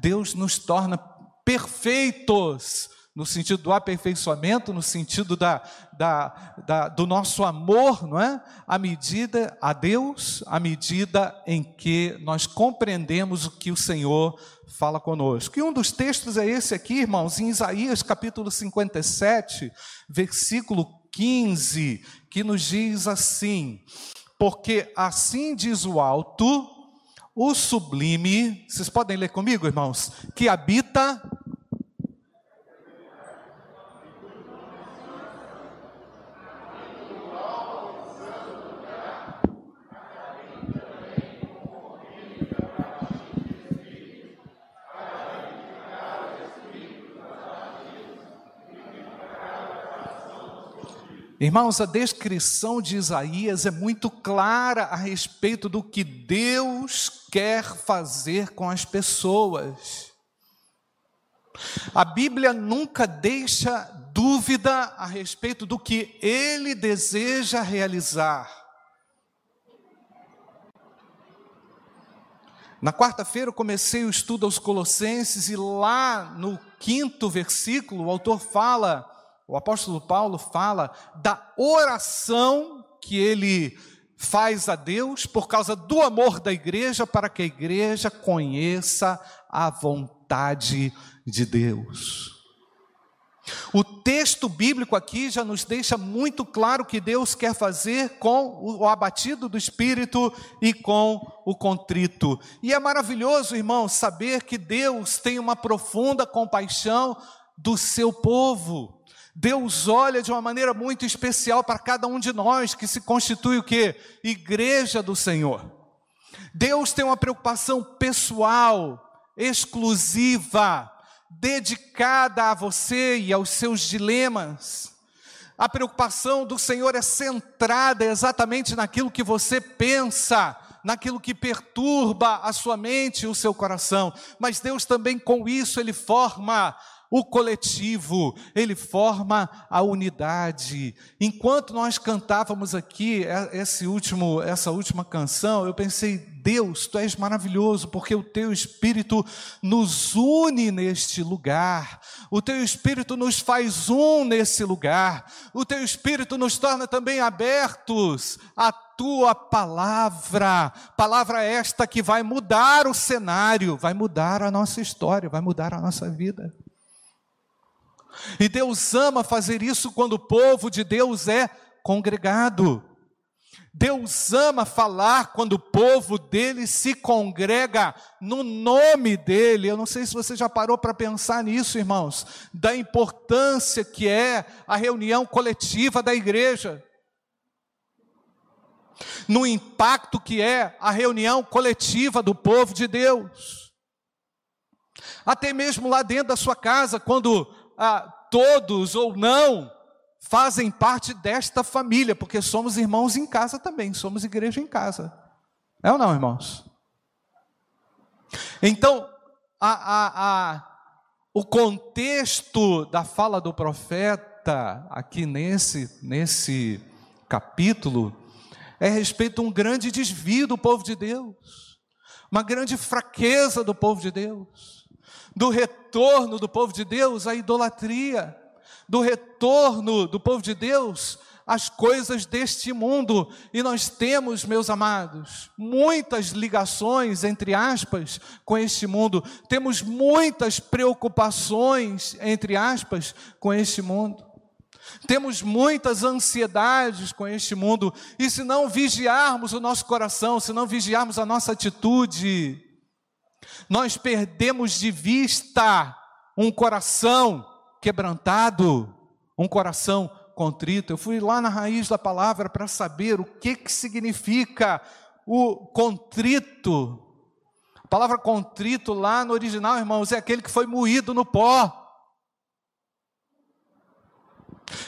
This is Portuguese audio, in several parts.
Deus nos torna perfeitos no sentido do aperfeiçoamento, no sentido da, da, da, do nosso amor, não é? À medida a Deus, à medida em que nós compreendemos o que o Senhor fala conosco. E um dos textos é esse aqui, irmãos, em Isaías capítulo 57, versículo 15, que nos diz assim: Porque assim diz o alto, o sublime, vocês podem ler comigo, irmãos, que habita Irmãos, a descrição de Isaías é muito clara a respeito do que Deus quer fazer com as pessoas. A Bíblia nunca deixa dúvida a respeito do que ele deseja realizar. Na quarta-feira eu comecei o estudo aos Colossenses e lá no quinto versículo o autor fala o apóstolo Paulo fala da oração que ele faz a Deus por causa do amor da igreja, para que a igreja conheça a vontade de Deus. O texto bíblico aqui já nos deixa muito claro que Deus quer fazer com o abatido do espírito e com o contrito. E é maravilhoso, irmão, saber que Deus tem uma profunda compaixão do seu povo. Deus olha de uma maneira muito especial para cada um de nós que se constitui o que? Igreja do Senhor. Deus tem uma preocupação pessoal, exclusiva, dedicada a você e aos seus dilemas. A preocupação do Senhor é centrada exatamente naquilo que você pensa, naquilo que perturba a sua mente e o seu coração. Mas Deus também com isso ele forma o coletivo, ele forma a unidade. Enquanto nós cantávamos aqui esse último, essa última canção, eu pensei, Deus, tu és maravilhoso, porque o teu espírito nos une neste lugar. O teu espírito nos faz um nesse lugar. O teu espírito nos torna também abertos à tua palavra. Palavra esta que vai mudar o cenário, vai mudar a nossa história, vai mudar a nossa vida. E Deus ama fazer isso quando o povo de Deus é congregado. Deus ama falar quando o povo dele se congrega no nome dele. Eu não sei se você já parou para pensar nisso, irmãos, da importância que é a reunião coletiva da igreja. No impacto que é a reunião coletiva do povo de Deus. Até mesmo lá dentro da sua casa, quando ah, todos ou não fazem parte desta família, porque somos irmãos em casa também, somos igreja em casa. É ou não, irmãos? Então, a, a, a, o contexto da fala do profeta aqui nesse, nesse capítulo é a respeito de um grande desvio do povo de Deus, uma grande fraqueza do povo de Deus do retorno do povo de Deus à idolatria, do retorno do povo de Deus às coisas deste mundo. E nós temos, meus amados, muitas ligações, entre aspas, com este mundo, temos muitas preocupações, entre aspas, com este mundo. Temos muitas ansiedades com este mundo, e se não vigiarmos o nosso coração, se não vigiarmos a nossa atitude, nós perdemos de vista um coração quebrantado, um coração contrito. Eu fui lá na raiz da palavra para saber o que, que significa o contrito. A palavra contrito lá no original, irmãos, é aquele que foi moído no pó.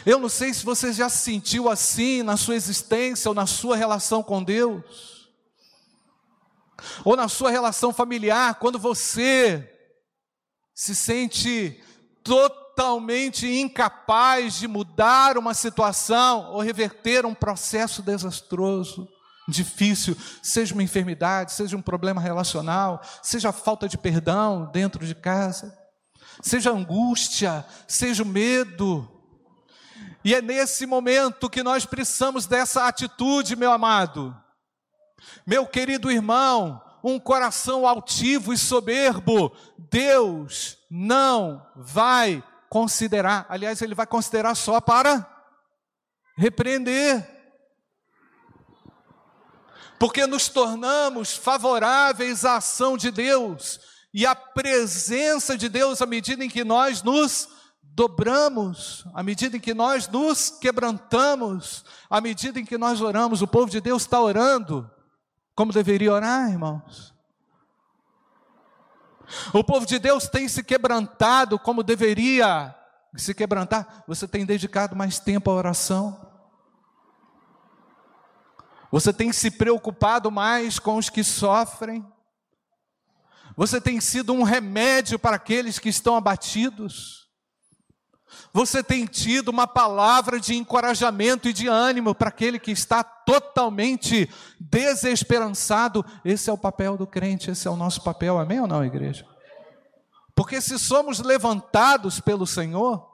Eu não sei se você já se sentiu assim na sua existência ou na sua relação com Deus ou na sua relação familiar, quando você se sente totalmente incapaz de mudar uma situação ou reverter um processo desastroso difícil, seja uma enfermidade, seja um problema relacional, seja falta de perdão dentro de casa, seja angústia, seja medo. E é nesse momento que nós precisamos dessa atitude, meu amado. Meu querido irmão, um coração altivo e soberbo, Deus não vai considerar. Aliás, Ele vai considerar só para repreender. Porque nos tornamos favoráveis à ação de Deus e à presença de Deus à medida em que nós nos dobramos, à medida em que nós nos quebrantamos, à medida em que nós oramos. O povo de Deus está orando como deveria orar, irmãos. O povo de Deus tem se quebrantado como deveria se quebrantar. Você tem dedicado mais tempo à oração. Você tem se preocupado mais com os que sofrem. Você tem sido um remédio para aqueles que estão abatidos. Você tem tido uma palavra de encorajamento e de ânimo para aquele que está totalmente desesperançado. Esse é o papel do crente, esse é o nosso papel, amém ou não, igreja? Porque se somos levantados pelo Senhor,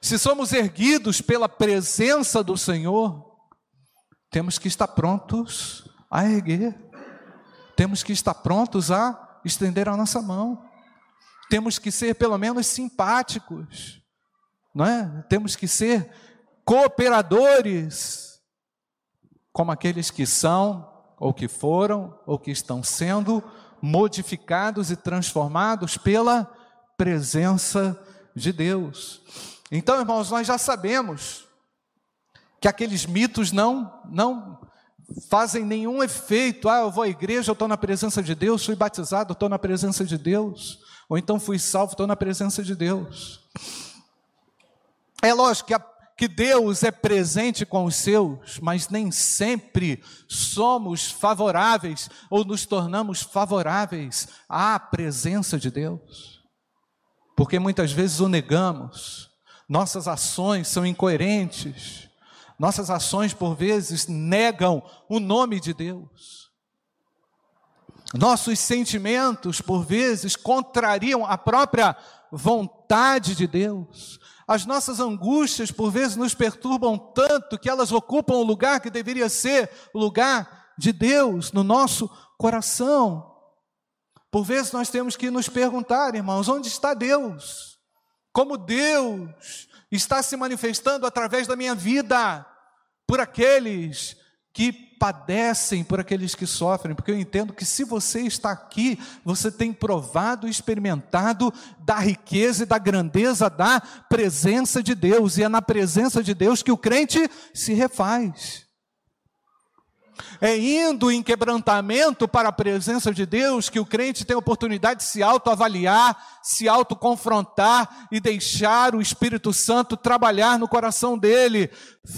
se somos erguidos pela presença do Senhor, temos que estar prontos a erguer, temos que estar prontos a estender a nossa mão temos que ser pelo menos simpáticos, não é? Temos que ser cooperadores, como aqueles que são, ou que foram, ou que estão sendo modificados e transformados pela presença de Deus. Então, irmãos, nós já sabemos que aqueles mitos não não fazem nenhum efeito. Ah, eu vou à igreja, eu estou na presença de Deus, fui batizado, estou na presença de Deus. Ou então fui salvo, estou na presença de Deus. É lógico que, a, que Deus é presente com os seus, mas nem sempre somos favoráveis ou nos tornamos favoráveis à presença de Deus. Porque muitas vezes o negamos, nossas ações são incoerentes, nossas ações por vezes negam o nome de Deus. Nossos sentimentos, por vezes, contrariam a própria vontade de Deus. As nossas angústias, por vezes, nos perturbam tanto que elas ocupam o lugar que deveria ser o lugar de Deus no nosso coração. Por vezes nós temos que nos perguntar, irmãos, onde está Deus? Como Deus está se manifestando através da minha vida por aqueles que padecem por aqueles que sofrem, porque eu entendo que se você está aqui, você tem provado e experimentado da riqueza e da grandeza da presença de Deus, e é na presença de Deus que o crente se refaz. É indo em quebrantamento para a presença de Deus que o crente tem a oportunidade de se autoavaliar, se autoconfrontar e deixar o Espírito Santo trabalhar no coração dele.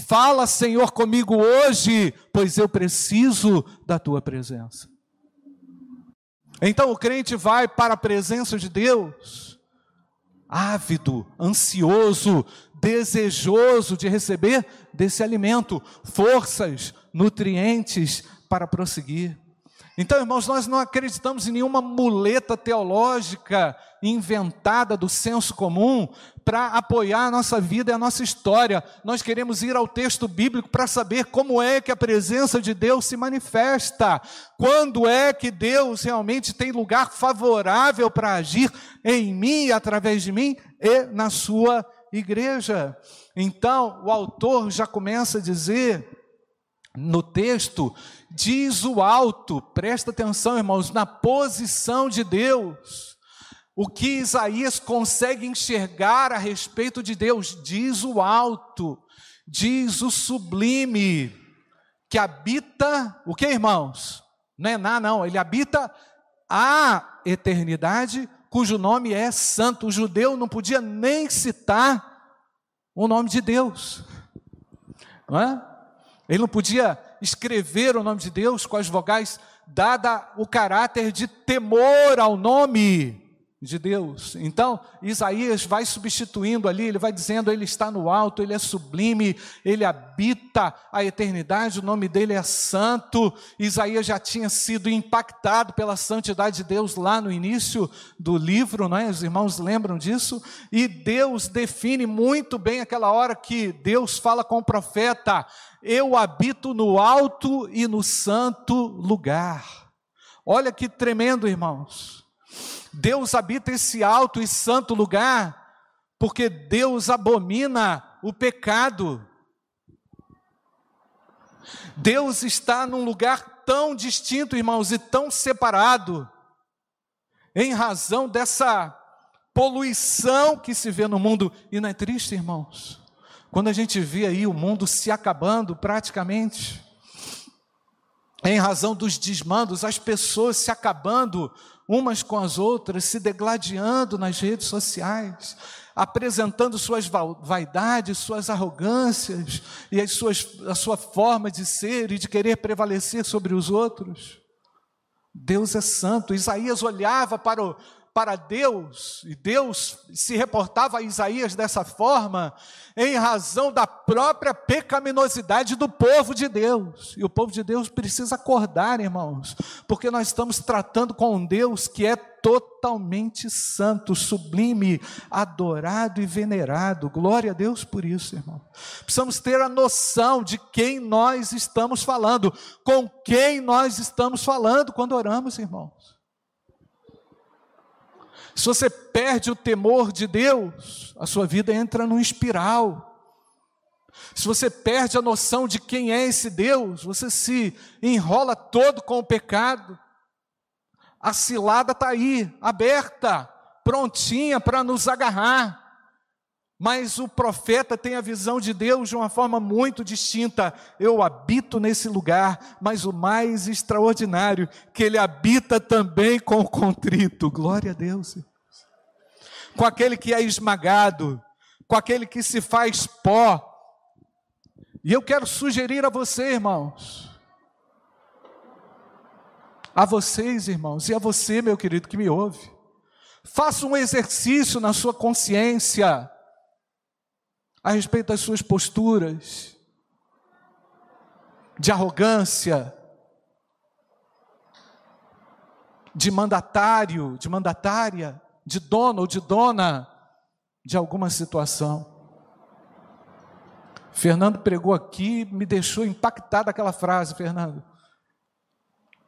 Fala, Senhor, comigo hoje, pois eu preciso da tua presença. Então o crente vai para a presença de Deus, ávido, ansioso, desejoso de receber desse alimento, forças, nutrientes para prosseguir. Então, irmãos, nós não acreditamos em nenhuma muleta teológica inventada do senso comum para apoiar a nossa vida e a nossa história. Nós queremos ir ao texto bíblico para saber como é que a presença de Deus se manifesta, quando é que Deus realmente tem lugar favorável para agir em mim, através de mim e na sua igreja. Então, o autor já começa a dizer no texto, diz o alto, presta atenção, irmãos, na posição de Deus. O que Isaías consegue enxergar a respeito de Deus, diz o alto, diz o sublime, que habita, o que, irmãos? Não é nada, não, ele habita a eternidade, cujo nome é santo. O judeu não podia nem citar o nome de Deus, não é? Ele não podia escrever o nome de Deus com as vogais, dada o caráter de temor ao nome. De Deus. Então, Isaías vai substituindo ali, ele vai dizendo: Ele está no alto, Ele é sublime, Ele habita a eternidade, o nome dele é santo. Isaías já tinha sido impactado pela santidade de Deus lá no início do livro, não é? Os irmãos lembram disso? E Deus define muito bem aquela hora que Deus fala com o profeta: Eu habito no alto e no santo lugar. Olha que tremendo, irmãos. Deus habita esse alto e santo lugar, porque Deus abomina o pecado. Deus está num lugar tão distinto, irmãos, e tão separado, em razão dessa poluição que se vê no mundo. E não é triste, irmãos? Quando a gente vê aí o mundo se acabando praticamente, em razão dos desmandos, as pessoas se acabando, umas com as outras, se degladiando nas redes sociais, apresentando suas vaidades, suas arrogâncias e as suas, a sua forma de ser e de querer prevalecer sobre os outros. Deus é santo. Isaías olhava para o, para Deus, e Deus se reportava a Isaías dessa forma, em razão da própria pecaminosidade do povo de Deus. E o povo de Deus precisa acordar, irmãos, porque nós estamos tratando com um Deus que é totalmente santo, sublime, adorado e venerado. Glória a Deus por isso, irmão. Precisamos ter a noção de quem nós estamos falando, com quem nós estamos falando quando oramos, irmãos. Se você perde o temor de Deus, a sua vida entra num espiral. Se você perde a noção de quem é esse Deus, você se enrola todo com o pecado. A cilada está aí, aberta, prontinha para nos agarrar. Mas o profeta tem a visão de Deus de uma forma muito distinta. Eu habito nesse lugar, mas o mais extraordinário, que ele habita também com o contrito. Glória a Deus. Com aquele que é esmagado, com aquele que se faz pó. E eu quero sugerir a você, irmãos, a vocês, irmãos, e a você, meu querido, que me ouve, faça um exercício na sua consciência a respeito das suas posturas de arrogância, de mandatário, de mandatária, de dono ou de dona de alguma situação. Fernando pregou aqui, me deixou impactado aquela frase, Fernando.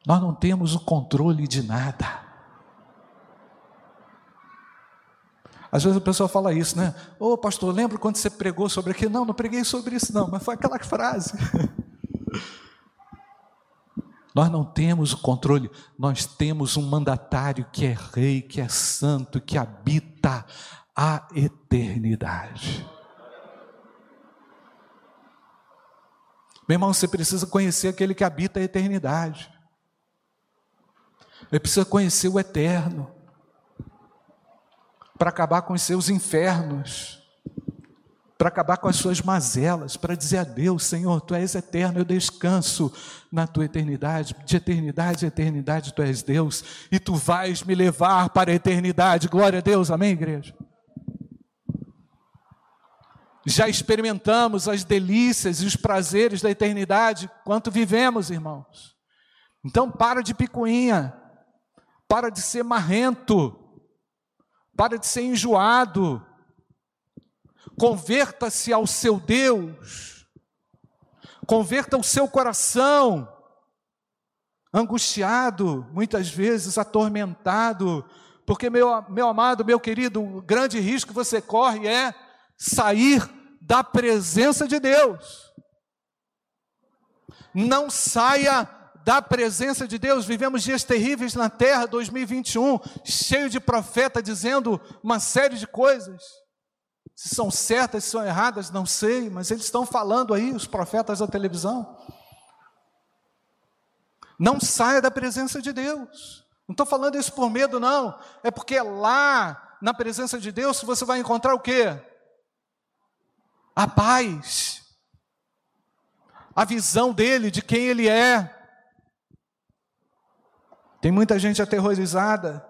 Nós não temos o controle de nada. Às vezes a pessoa fala isso, né? Ô oh, pastor, lembra quando você pregou sobre aquilo? Não, não preguei sobre isso, não, mas foi aquela frase. Nós não temos o controle, nós temos um mandatário que é rei, que é santo, que habita a eternidade. Meu irmão, você precisa conhecer aquele que habita a eternidade. Ele precisa conhecer o eterno para acabar com os seus infernos, para acabar com as suas mazelas, para dizer a Deus: Senhor, tu és eterno, eu descanso na tua eternidade, de eternidade a eternidade tu és Deus, e tu vais me levar para a eternidade. Glória a Deus, amém, igreja? Já experimentamos as delícias e os prazeres da eternidade quanto vivemos, irmãos. Então, para de picuinha, para de ser marrento, para de ser enjoado, converta-se ao seu Deus, converta o seu coração, angustiado, muitas vezes atormentado, porque, meu, meu amado, meu querido, o grande risco que você corre é sair da presença de Deus. Não saia da presença de Deus. Vivemos dias terríveis na terra, 2021, cheio de profeta dizendo uma série de coisas. Se são certas, se são erradas, não sei, mas eles estão falando aí, os profetas da televisão. Não saia da presença de Deus. Não estou falando isso por medo, não. É porque lá, na presença de Deus, você vai encontrar o quê? A paz. A visão dele, de quem ele é. Tem muita gente aterrorizada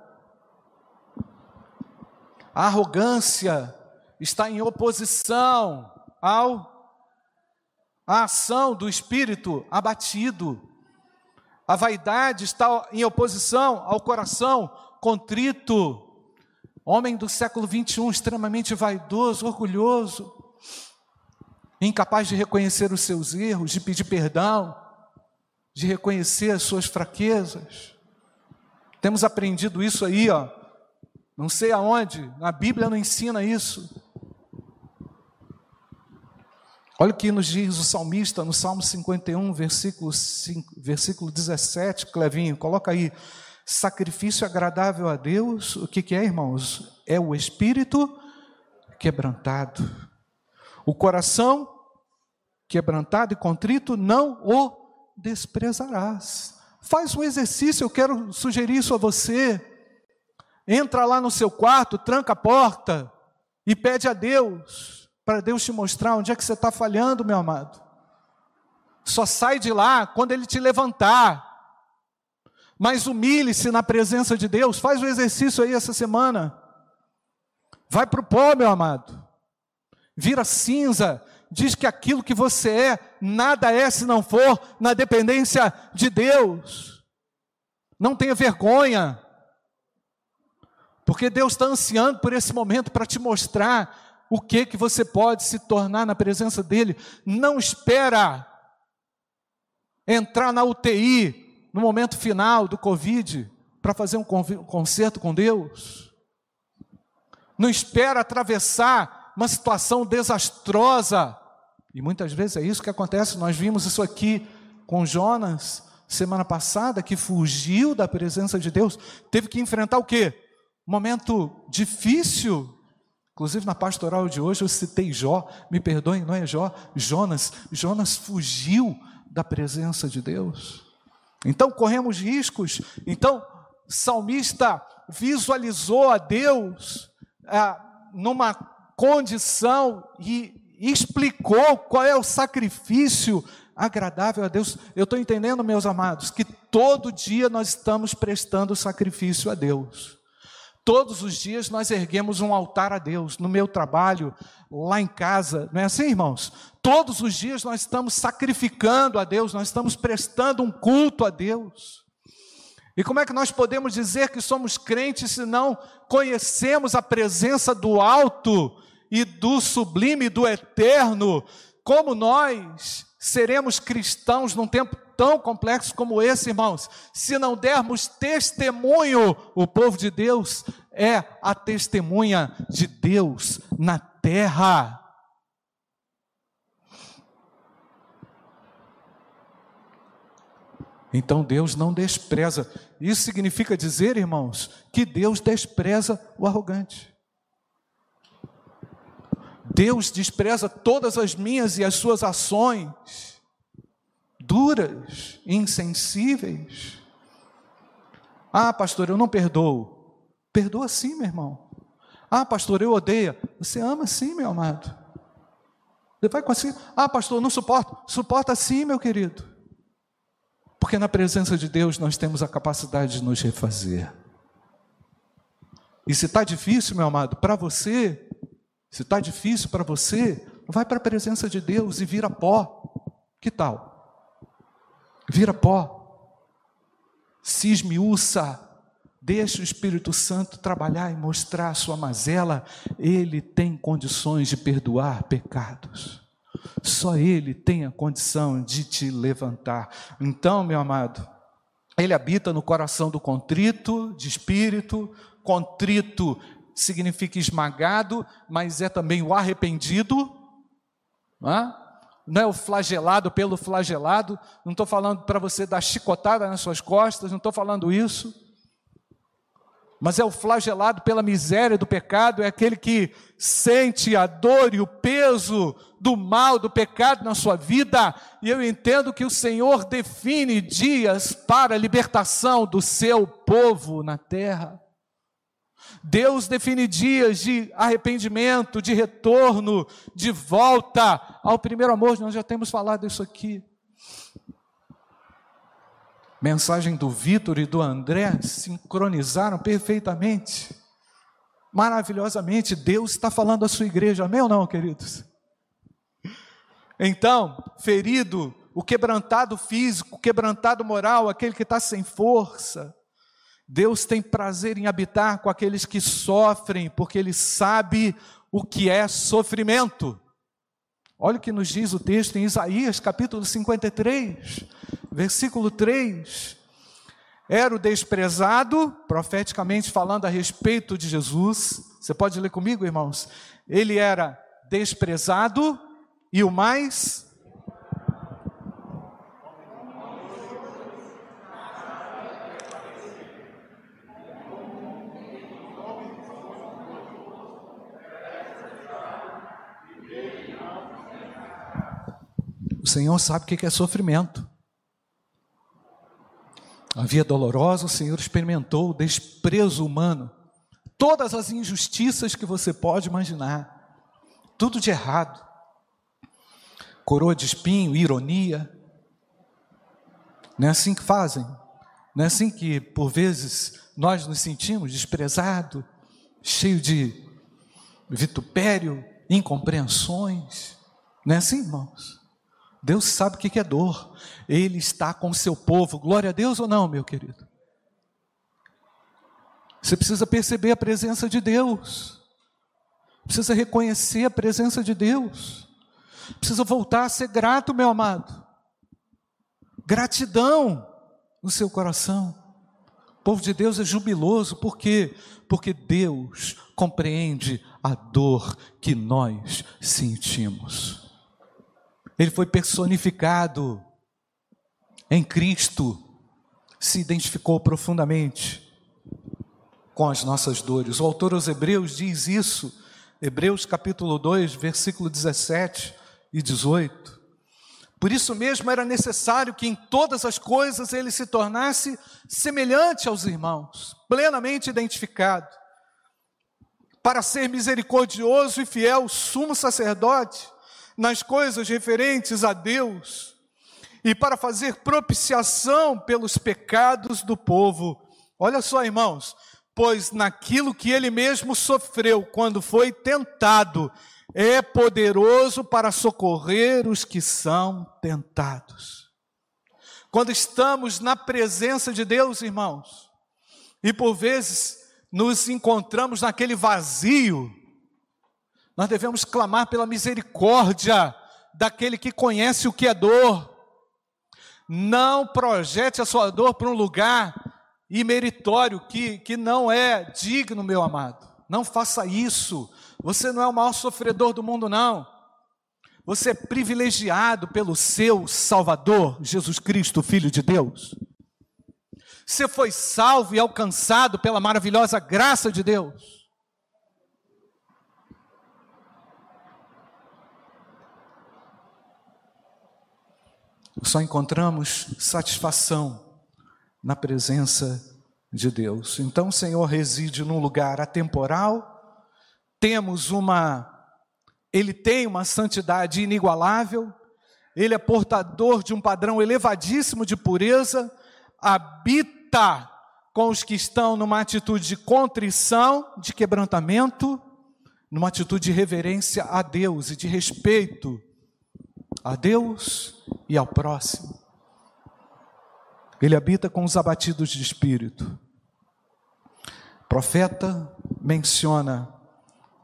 A arrogância está em oposição ao ação do espírito abatido. A vaidade está em oposição ao coração contrito. Homem do século 21, extremamente vaidoso, orgulhoso, incapaz de reconhecer os seus erros, de pedir perdão, de reconhecer as suas fraquezas. Temos aprendido isso aí, ó. Não sei aonde, na Bíblia não ensina isso. Olha o que nos diz o salmista no Salmo 51, versículo, 5, versículo 17, Clevinho, coloca aí. Sacrifício agradável a Deus, o que, que é, irmãos? É o espírito quebrantado. O coração quebrantado e contrito não o desprezarás. Faz um exercício, eu quero sugerir isso a você. Entra lá no seu quarto, tranca a porta e pede a Deus para Deus te mostrar onde é que você está falhando, meu amado. Só sai de lá quando Ele te levantar. Mas humilhe-se na presença de Deus. Faz o exercício aí essa semana. Vai para o pó, meu amado. Vira cinza. Diz que aquilo que você é, nada é se não for na dependência de Deus. Não tenha vergonha. Porque Deus está ansiando por esse momento para te mostrar o que que você pode se tornar na presença dele. Não espera entrar na UTI no momento final do Covid para fazer um concerto com Deus. Não espera atravessar uma situação desastrosa. E muitas vezes é isso que acontece. Nós vimos isso aqui com Jonas semana passada, que fugiu da presença de Deus, teve que enfrentar o quê? Momento difícil Inclusive na pastoral de hoje eu citei Jó, me perdoem, não é Jó, Jonas. Jonas fugiu da presença de Deus. Então corremos riscos. Então, salmista visualizou a Deus ah, numa condição e explicou qual é o sacrifício agradável a Deus. Eu estou entendendo, meus amados, que todo dia nós estamos prestando sacrifício a Deus. Todos os dias nós erguemos um altar a Deus, no meu trabalho, lá em casa, não é assim, irmãos? Todos os dias nós estamos sacrificando a Deus, nós estamos prestando um culto a Deus. E como é que nós podemos dizer que somos crentes se não conhecemos a presença do alto e do sublime, do eterno? Como nós seremos cristãos num tempo tão complexo como esse, irmãos, se não dermos testemunho, o povo de Deus é a testemunha de Deus na terra. Então Deus não despreza. Isso significa dizer, irmãos, que Deus despreza o arrogante. Deus despreza todas as minhas e as suas ações duras, insensíveis. Ah, pastor, eu não perdoo. Perdoa sim, meu irmão. Ah, pastor, eu odeio. Você ama sim, meu amado. Você vai conseguir. Ah, pastor, não suporto. Suporta sim, meu querido. Porque na presença de Deus nós temos a capacidade de nos refazer. E se está difícil, meu amado, para você, se está difícil para você, vai para a presença de Deus e vira pó. Que tal? vira pó, se esmiuça, deixa o Espírito Santo trabalhar e mostrar a sua mazela, ele tem condições de perdoar pecados. Só ele tem a condição de te levantar. Então, meu amado, ele habita no coração do contrito de espírito, contrito significa esmagado, mas é também o arrependido. Não é? o flagelado pelo flagelado, não estou falando para você dar chicotada nas suas costas, não estou falando isso, mas é o flagelado pela miséria do pecado, é aquele que sente a dor e o peso do mal, do pecado na sua vida, e eu entendo que o Senhor define dias para a libertação do seu povo na terra. Deus define dias de arrependimento, de retorno, de volta ao primeiro amor. Nós já temos falado isso aqui. Mensagem do Vitor e do André sincronizaram perfeitamente. maravilhosamente. Deus está falando à sua igreja, amém ou não, queridos? Então, ferido, o quebrantado físico, o quebrantado moral, aquele que está sem força. Deus tem prazer em habitar com aqueles que sofrem, porque Ele sabe o que é sofrimento. Olha o que nos diz o texto em Isaías, capítulo 53, versículo 3. Era o desprezado, profeticamente falando a respeito de Jesus. Você pode ler comigo, irmãos? Ele era desprezado e o mais Senhor sabe o que é sofrimento. A via dolorosa, o Senhor experimentou o desprezo humano, todas as injustiças que você pode imaginar, tudo de errado. Coroa de espinho, ironia. Não é assim que fazem. Não é assim que, por vezes, nós nos sentimos desprezados, cheio de vitupério, incompreensões. Não é assim, irmãos? Deus sabe o que é dor. Ele está com o seu povo. Glória a Deus ou não, meu querido? Você precisa perceber a presença de Deus. Precisa reconhecer a presença de Deus. Precisa voltar a ser grato, meu amado. Gratidão no seu coração. O povo de Deus é jubiloso, por quê? Porque Deus compreende a dor que nós sentimos. Ele foi personificado em Cristo, se identificou profundamente com as nossas dores. O autor aos Hebreus diz isso, Hebreus capítulo 2, versículo 17 e 18. Por isso mesmo era necessário que em todas as coisas ele se tornasse semelhante aos irmãos, plenamente identificado, para ser misericordioso e fiel sumo sacerdote nas coisas referentes a Deus e para fazer propiciação pelos pecados do povo. Olha só, irmãos, pois naquilo que ele mesmo sofreu quando foi tentado, é poderoso para socorrer os que são tentados. Quando estamos na presença de Deus, irmãos, e por vezes nos encontramos naquele vazio, nós devemos clamar pela misericórdia daquele que conhece o que é dor. Não projete a sua dor para um lugar imeritório que, que não é digno, meu amado. Não faça isso. Você não é o maior sofredor do mundo, não. Você é privilegiado pelo seu Salvador, Jesus Cristo, Filho de Deus. Você foi salvo e alcançado pela maravilhosa graça de Deus. Só encontramos satisfação na presença de Deus. Então o Senhor reside num lugar atemporal, temos uma ele tem uma santidade inigualável, ele é portador de um padrão elevadíssimo de pureza, habita com os que estão numa atitude de contrição, de quebrantamento, numa atitude de reverência a Deus e de respeito a Deus e ao próximo. Ele habita com os abatidos de espírito. O profeta menciona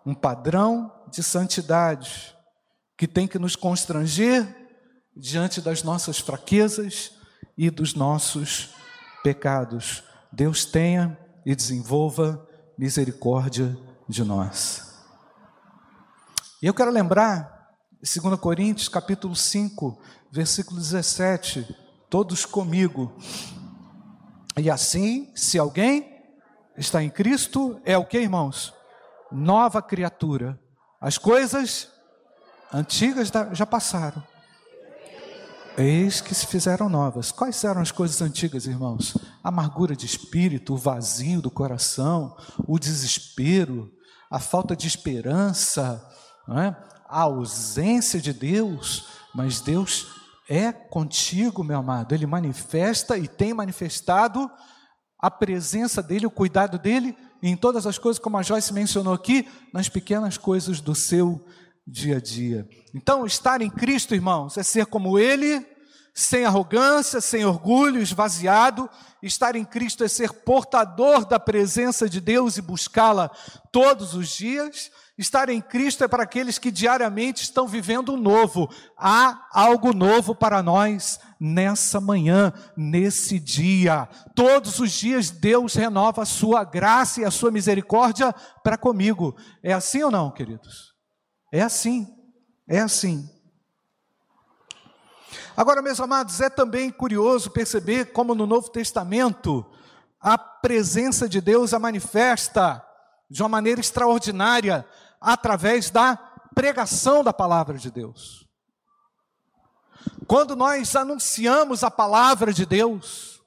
um padrão de santidade que tem que nos constranger diante das nossas fraquezas e dos nossos pecados. Deus tenha e desenvolva misericórdia de nós. E eu quero lembrar 2 Coríntios capítulo 5, versículo 17, todos comigo. E assim, se alguém está em Cristo, é o que, irmãos? Nova criatura. As coisas antigas já passaram. Eis que se fizeram novas. Quais eram as coisas antigas, irmãos? A amargura de espírito, o vazio do coração, o desespero, a falta de esperança, é? A ausência de Deus, mas Deus é contigo, meu amado. Ele manifesta e tem manifestado a presença dele, o cuidado dele em todas as coisas, como a Joyce mencionou aqui, nas pequenas coisas do seu dia a dia. Então, estar em Cristo, irmãos, é ser como Ele, sem arrogância, sem orgulho, esvaziado. Estar em Cristo é ser portador da presença de Deus e buscá-la todos os dias. Estar em Cristo é para aqueles que diariamente estão vivendo o novo. Há algo novo para nós nessa manhã, nesse dia. Todos os dias Deus renova a sua graça e a sua misericórdia para comigo. É assim ou não, queridos? É assim. É assim. Agora, meus amados, é também curioso perceber como no Novo Testamento a presença de Deus a manifesta de uma maneira extraordinária através da pregação da palavra de Deus. Quando nós anunciamos a palavra de Deus,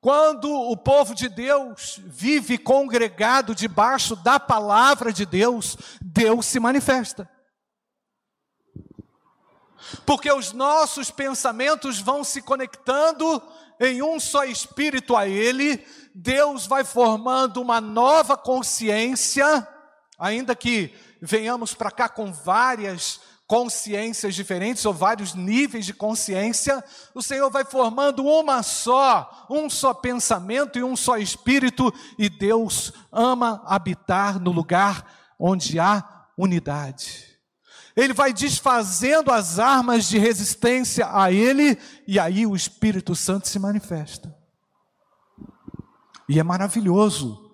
quando o povo de Deus vive congregado debaixo da palavra de Deus, Deus se manifesta. Porque os nossos pensamentos vão se conectando em um só espírito a Ele, Deus vai formando uma nova consciência. Ainda que venhamos para cá com várias consciências diferentes ou vários níveis de consciência, o Senhor vai formando uma só, um só pensamento e um só espírito, e Deus ama habitar no lugar onde há unidade. Ele vai desfazendo as armas de resistência a Ele, e aí o Espírito Santo se manifesta. E é maravilhoso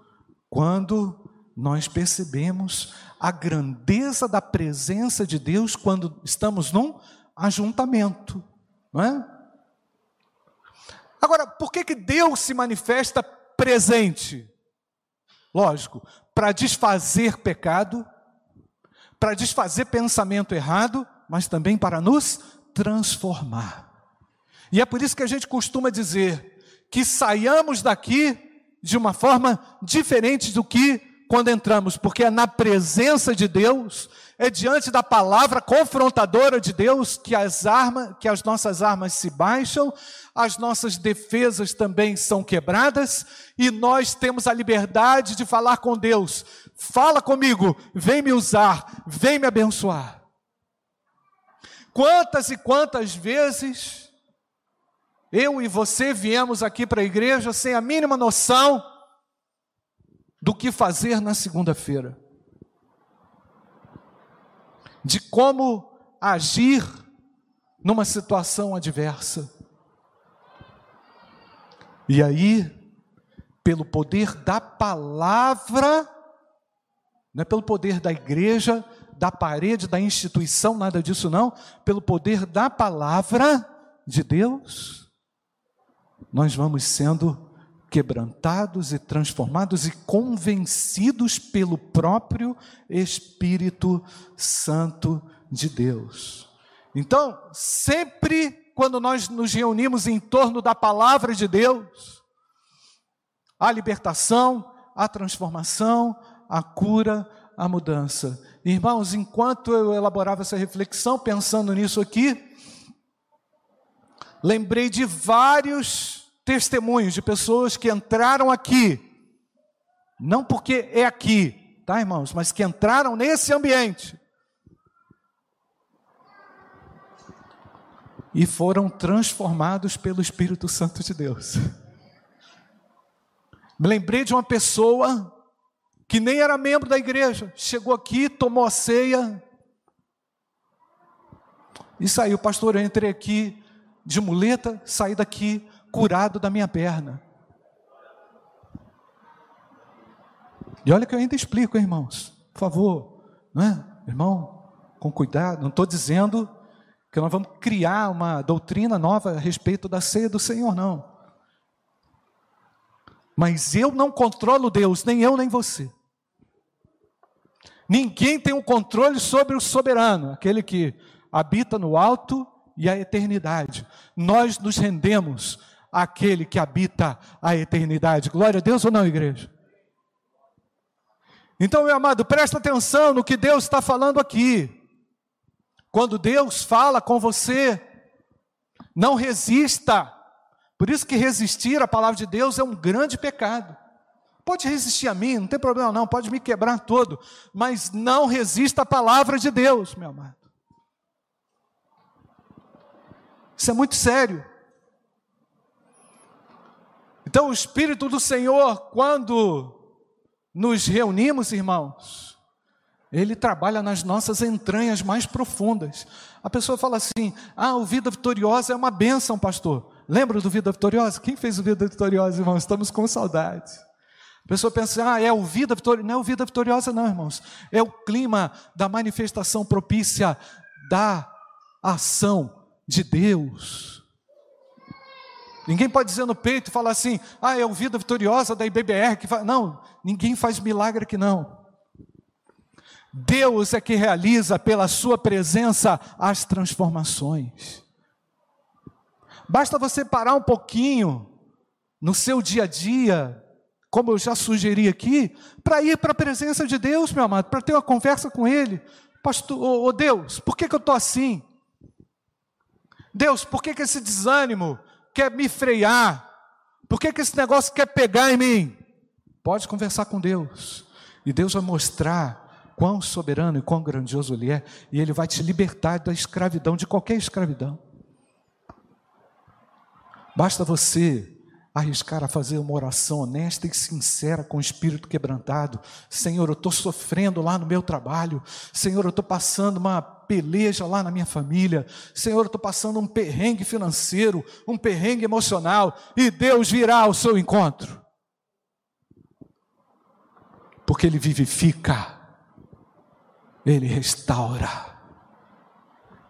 quando nós percebemos a grandeza da presença de Deus quando estamos num ajuntamento, não é? Agora, por que, que Deus se manifesta presente? Lógico, para desfazer pecado, para desfazer pensamento errado, mas também para nos transformar. E é por isso que a gente costuma dizer que saiamos daqui de uma forma diferente do que quando entramos, porque é na presença de Deus, é diante da palavra confrontadora de Deus que as armas, que as nossas armas se baixam, as nossas defesas também são quebradas e nós temos a liberdade de falar com Deus. Fala comigo, vem me usar, vem me abençoar. Quantas e quantas vezes eu e você viemos aqui para a igreja sem a mínima noção do que fazer na segunda-feira, de como agir numa situação adversa. E aí, pelo poder da palavra, não é pelo poder da igreja, da parede, da instituição, nada disso não, pelo poder da palavra de Deus, nós vamos sendo quebrantados e transformados e convencidos pelo próprio Espírito Santo de Deus. Então, sempre quando nós nos reunimos em torno da palavra de Deus, a libertação, a transformação, a cura, a mudança. Irmãos, enquanto eu elaborava essa reflexão, pensando nisso aqui, lembrei de vários testemunhos de pessoas que entraram aqui, não porque é aqui, tá, irmãos, mas que entraram nesse ambiente e foram transformados pelo Espírito Santo de Deus. Me lembrei de uma pessoa que nem era membro da igreja, chegou aqui, tomou a ceia e saiu, pastor, eu entrei aqui de muleta, saí daqui curado da minha perna. E olha que eu ainda explico, irmãos. Por favor, não é? Irmão, com cuidado. Não estou dizendo que nós vamos criar uma doutrina nova a respeito da ceia do Senhor, não. Mas eu não controlo Deus, nem eu nem você. Ninguém tem o um controle sobre o soberano, aquele que habita no alto e a eternidade. Nós nos rendemos aquele que habita a eternidade. Glória a Deus ou não, igreja? Então, meu amado, presta atenção no que Deus está falando aqui. Quando Deus fala com você, não resista. Por isso que resistir à palavra de Deus é um grande pecado. Pode resistir a mim, não tem problema não, pode me quebrar todo, mas não resista à palavra de Deus, meu amado. Isso é muito sério. Então, o Espírito do Senhor, quando nos reunimos, irmãos, ele trabalha nas nossas entranhas mais profundas. A pessoa fala assim: ah, o Vida Vitoriosa é uma bênção, pastor. Lembra do Vida Vitoriosa? Quem fez o Vida Vitoriosa, irmãos? Estamos com saudade. Pessoa pensa, ah, é o Vida Vitoriosa. Não é o Vida Vitoriosa, não, irmãos. É o clima da manifestação propícia da ação de Deus. Ninguém pode dizer no peito e falar assim, ah, é o Vida Vitoriosa da IBBR que faz. Não, ninguém faz milagre aqui não. Deus é que realiza pela sua presença as transformações. Basta você parar um pouquinho no seu dia a dia, como eu já sugeri aqui, para ir para a presença de Deus, meu amado, para ter uma conversa com Ele. Pastor, oh, oh Deus, por que, que eu estou assim? Deus, por que, que esse desânimo quer me frear? Por que, que esse negócio quer pegar em mim? Pode conversar com Deus, e Deus vai mostrar quão soberano e quão grandioso Ele é, e Ele vai te libertar da escravidão, de qualquer escravidão. Basta você arriscar a fazer uma oração honesta e sincera com o espírito quebrantado. Senhor, eu estou sofrendo lá no meu trabalho. Senhor, eu estou passando uma peleja lá na minha família. Senhor, eu estou passando um perrengue financeiro, um perrengue emocional. E Deus virá ao seu encontro. Porque Ele vivifica, Ele restaura,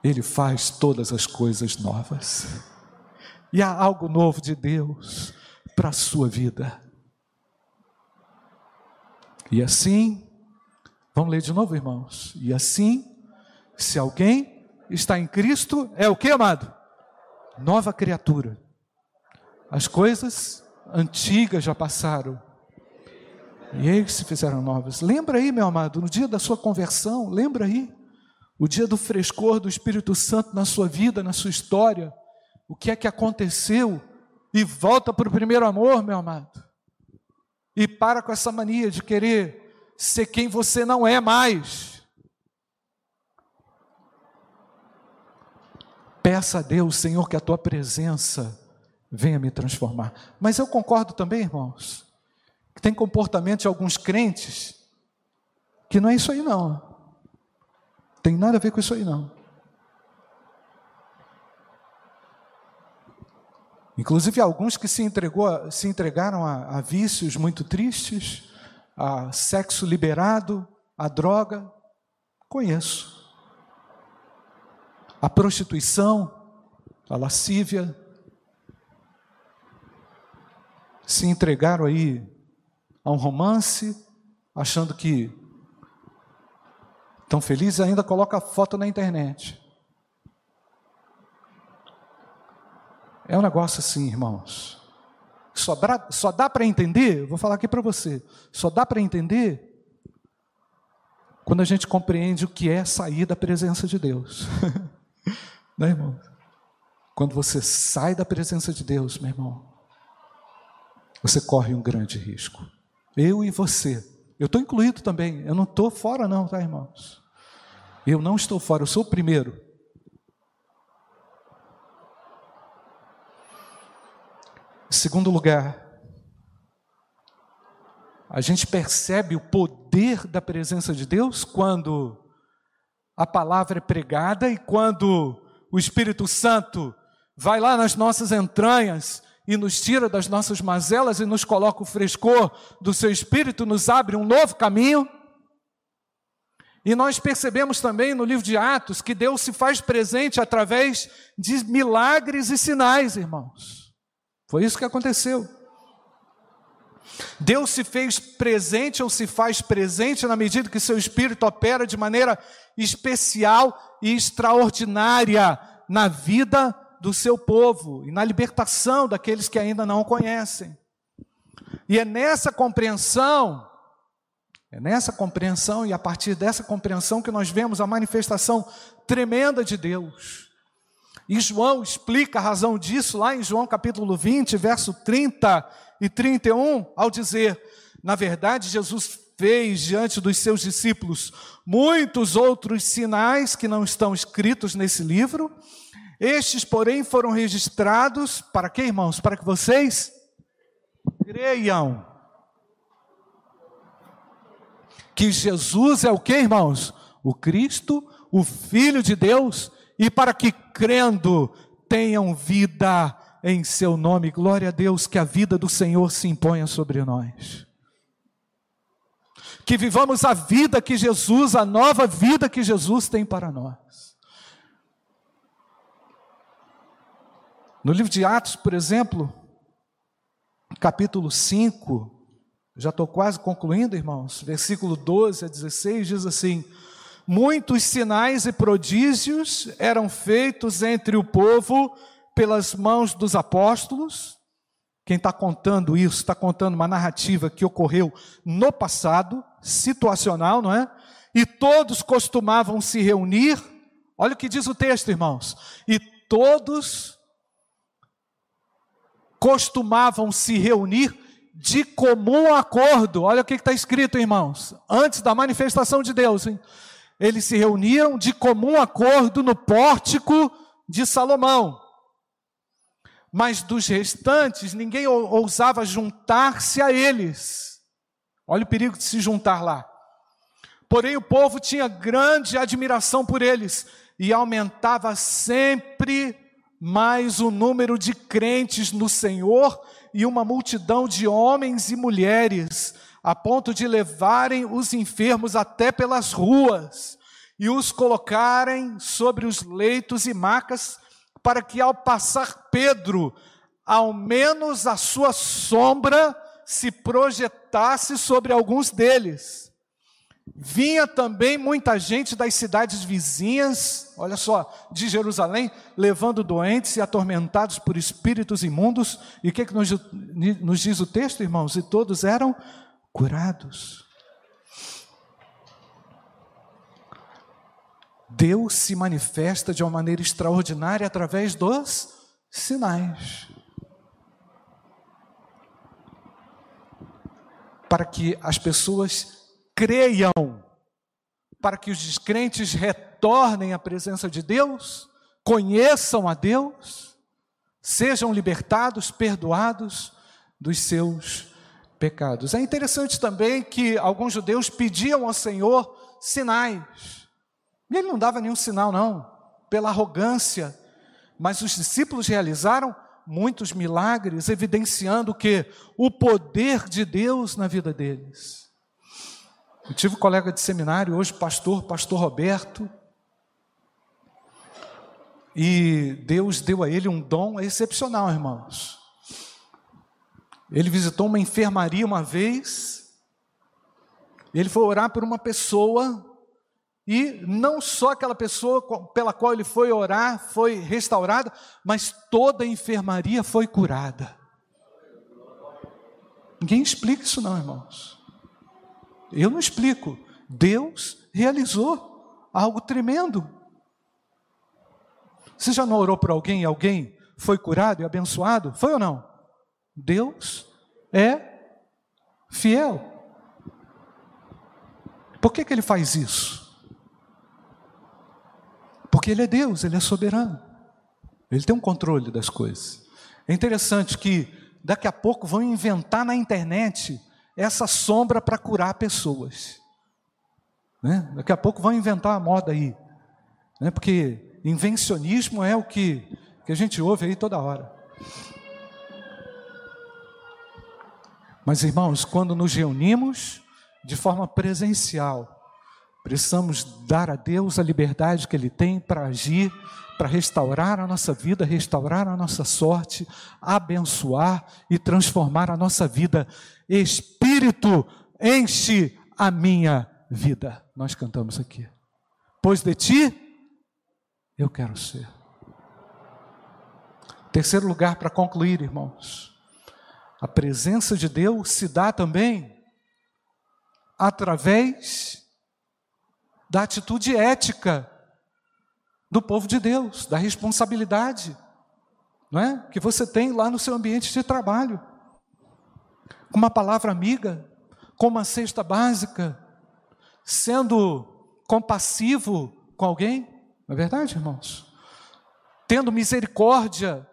Ele faz todas as coisas novas. E há algo novo de Deus para a sua vida. E assim, vamos ler de novo, irmãos. E assim, se alguém está em Cristo, é o que, amado? Nova criatura. As coisas antigas já passaram. E eles se fizeram novas. Lembra aí, meu amado, no dia da sua conversão, lembra aí. O dia do frescor do Espírito Santo na sua vida, na sua história o que é que aconteceu e volta para o primeiro amor, meu amado. E para com essa mania de querer ser quem você não é mais. Peça a Deus, Senhor, que a tua presença venha me transformar. Mas eu concordo também, irmãos, que tem comportamento de alguns crentes que não é isso aí não. Tem nada a ver com isso aí não. Inclusive alguns que se, entregou, se entregaram a, a vícios muito tristes, a sexo liberado, a droga. Conheço. A prostituição, a lascívia. Se entregaram aí a um romance, achando que estão felizes, ainda coloca foto na internet. É um negócio assim, irmãos. Só dá, só dá para entender, vou falar aqui para você, só dá para entender quando a gente compreende o que é sair da presença de Deus. né, irmão? Quando você sai da presença de Deus, meu irmão, você corre um grande risco. Eu e você. Eu estou incluído também. Eu não estou fora, não, tá, irmãos? Eu não estou fora, eu sou o primeiro. Segundo lugar, a gente percebe o poder da presença de Deus quando a palavra é pregada e quando o Espírito Santo vai lá nas nossas entranhas e nos tira das nossas mazelas e nos coloca o frescor do seu Espírito, nos abre um novo caminho. E nós percebemos também no livro de Atos que Deus se faz presente através de milagres e sinais, irmãos. Foi isso que aconteceu. Deus se fez presente ou se faz presente na medida que seu espírito opera de maneira especial e extraordinária na vida do seu povo e na libertação daqueles que ainda não o conhecem. E é nessa compreensão, é nessa compreensão e a partir dessa compreensão que nós vemos a manifestação tremenda de Deus. E João explica a razão disso lá em João capítulo 20, verso 30 e 31, ao dizer: Na verdade, Jesus fez diante dos seus discípulos muitos outros sinais que não estão escritos nesse livro. Estes, porém, foram registrados para quê, irmãos? Para que vocês creiam que Jesus é o que, irmãos? O Cristo, o Filho de Deus, e para que crendo tenham vida em seu nome. Glória a Deus, que a vida do Senhor se imponha sobre nós. Que vivamos a vida que Jesus, a nova vida que Jesus tem para nós. No livro de Atos, por exemplo, capítulo 5, já estou quase concluindo, irmãos, versículo 12 a 16 diz assim: Muitos sinais e prodígios eram feitos entre o povo pelas mãos dos apóstolos. Quem está contando isso, está contando uma narrativa que ocorreu no passado, situacional, não é? E todos costumavam se reunir. Olha o que diz o texto, irmãos. E todos costumavam se reunir de comum acordo. Olha o que está escrito, irmãos. Antes da manifestação de Deus, hein? Eles se reuniram de comum acordo no pórtico de Salomão. Mas dos restantes, ninguém ousava juntar-se a eles. Olha o perigo de se juntar lá. Porém, o povo tinha grande admiração por eles e aumentava sempre mais o número de crentes no Senhor e uma multidão de homens e mulheres, a ponto de levarem os enfermos até pelas ruas e os colocarem sobre os leitos e macas, para que ao passar Pedro, ao menos a sua sombra se projetasse sobre alguns deles. Vinha também muita gente das cidades vizinhas, olha só, de Jerusalém, levando doentes e atormentados por espíritos imundos. E o que, é que nos, nos diz o texto, irmãos? E todos eram curados. Deus se manifesta de uma maneira extraordinária através dos sinais. Para que as pessoas creiam, para que os descrentes retornem à presença de Deus, conheçam a Deus, sejam libertados, perdoados dos seus pecados. É interessante também que alguns judeus pediam ao Senhor sinais. E ele não dava nenhum sinal, não, pela arrogância. Mas os discípulos realizaram muitos milagres, evidenciando que o poder de Deus na vida deles. Eu tive um colega de seminário, hoje pastor, pastor Roberto. E Deus deu a ele um dom excepcional, irmãos. Ele visitou uma enfermaria uma vez. Ele foi orar por uma pessoa e não só aquela pessoa pela qual ele foi orar foi restaurada, mas toda a enfermaria foi curada. Ninguém explica isso não, irmãos. Eu não explico. Deus realizou algo tremendo. Você já não orou por alguém e alguém foi curado e abençoado? Foi ou não? Deus é fiel. Por que, que ele faz isso? Porque ele é Deus, ele é soberano. Ele tem um controle das coisas. É interessante que daqui a pouco vão inventar na internet essa sombra para curar pessoas. Né? Daqui a pouco vão inventar a moda aí. Né? Porque invencionismo é o que, que a gente ouve aí toda hora. Mas irmãos, quando nos reunimos de forma presencial, precisamos dar a Deus a liberdade que Ele tem para agir, para restaurar a nossa vida, restaurar a nossa sorte, abençoar e transformar a nossa vida Espírito, enche a minha vida. Nós cantamos aqui. Pois de ti eu quero ser. Terceiro lugar para concluir, irmãos. A presença de Deus se dá também através da atitude ética do povo de Deus, da responsabilidade, não é? Que você tem lá no seu ambiente de trabalho uma palavra amiga, com uma cesta básica, sendo compassivo com alguém, não é verdade, irmãos? Tendo misericórdia,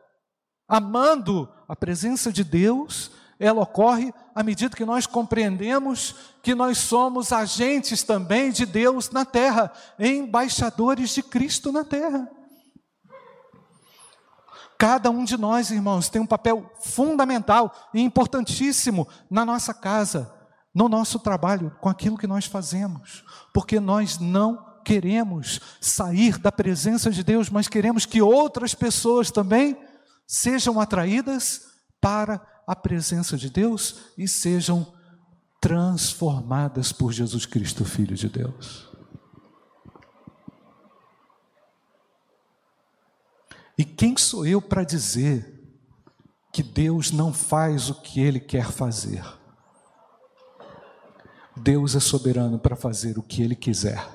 amando a presença de Deus, ela ocorre à medida que nós compreendemos que nós somos agentes também de Deus na terra, embaixadores de Cristo na terra. Cada um de nós, irmãos, tem um papel fundamental e importantíssimo na nossa casa, no nosso trabalho, com aquilo que nós fazemos, porque nós não queremos sair da presença de Deus, mas queremos que outras pessoas também sejam atraídas para a presença de Deus e sejam transformadas por Jesus Cristo, Filho de Deus. E quem sou eu para dizer que Deus não faz o que Ele quer fazer? Deus é soberano para fazer o que Ele quiser.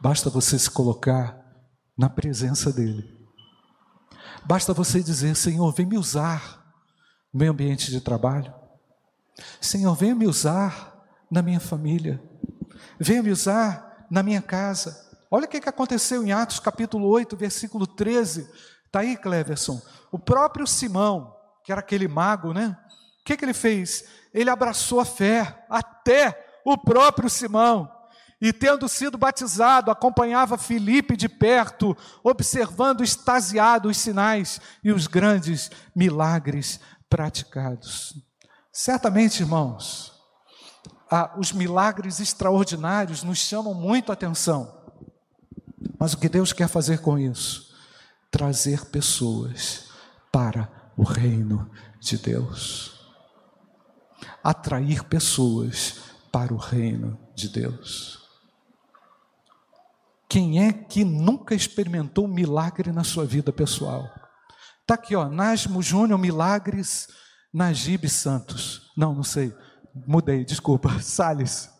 Basta você se colocar na presença dEle. Basta você dizer: Senhor, vem me usar no meu ambiente de trabalho. Senhor, venha me usar na minha família. Venha me usar na minha casa. Olha o que aconteceu em Atos capítulo 8, versículo 13. Está aí, Cleverson. O próprio Simão, que era aquele mago, né? O que, que ele fez? Ele abraçou a fé, até o próprio Simão. E tendo sido batizado, acompanhava Filipe de perto, observando extasiado os sinais e os grandes milagres praticados. Certamente, irmãos, ah, os milagres extraordinários nos chamam muito a atenção. Mas o que Deus quer fazer com isso? Trazer pessoas para o reino de Deus. Atrair pessoas para o reino de Deus. Quem é que nunca experimentou milagre na sua vida pessoal? Está aqui, ó, Nasmo Júnior Milagres Najib Santos. Não, não sei. Mudei, desculpa. Salles.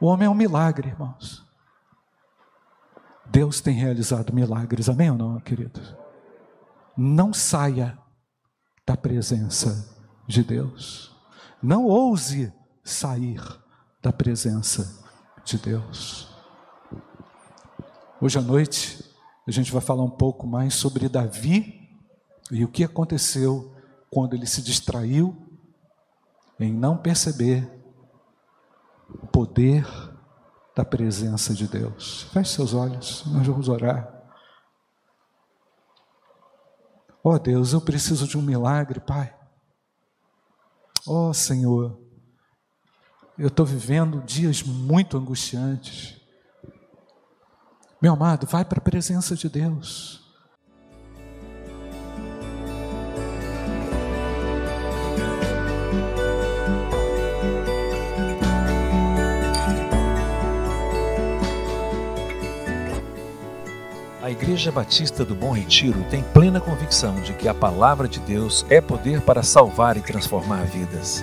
O homem é um milagre, irmãos. Deus tem realizado milagres, amém ou não, queridos? Não saia da presença de Deus. Não ouse sair da presença de Deus. Hoje à noite, a gente vai falar um pouco mais sobre Davi e o que aconteceu quando ele se distraiu em não perceber o poder da presença de Deus. Feche seus olhos, nós vamos orar. Oh Deus, eu preciso de um milagre, Pai. Oh Senhor, eu estou vivendo dias muito angustiantes. Meu amado, vai para a presença de Deus. A Igreja Batista do Bom Retiro tem plena convicção de que a palavra de Deus é poder para salvar e transformar vidas.